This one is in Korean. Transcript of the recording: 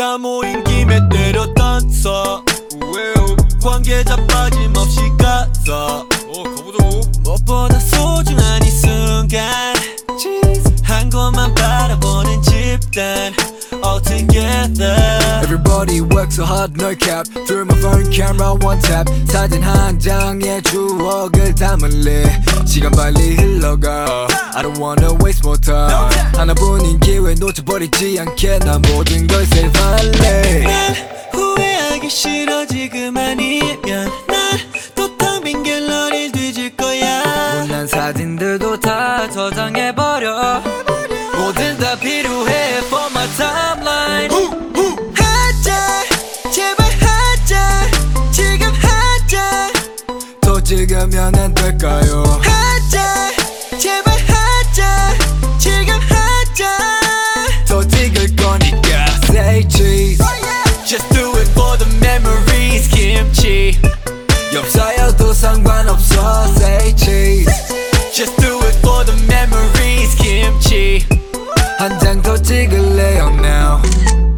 다 모인 김에 때려 던져 관계자 빠짐없이 가서 무엇보다 소중한 이 순간 한 곳만 바라보는 집단 all together Everybody works so hard no cap Through my phone camera one tap 사진 한 장에 추억을 담을래 시간 빨리 흘러가 I don't wanna waste more time. 하나뿐인 기회 놓쳐버리지 않게 난 모든 걸 save 할래. 난 후회하기 싫어 지금 아니면 난또 텅빈 갤러리를 뒤질 거야 못난 사진들도 다 저장해버려. 뭐든 다 필요해 for my timeline 하자 제발 하자 지금 하자 더 찍으면 안 될까요? cheese 상관없어 say cheese. Just do it for the memories 김치 한 장 더 찍을래요 now?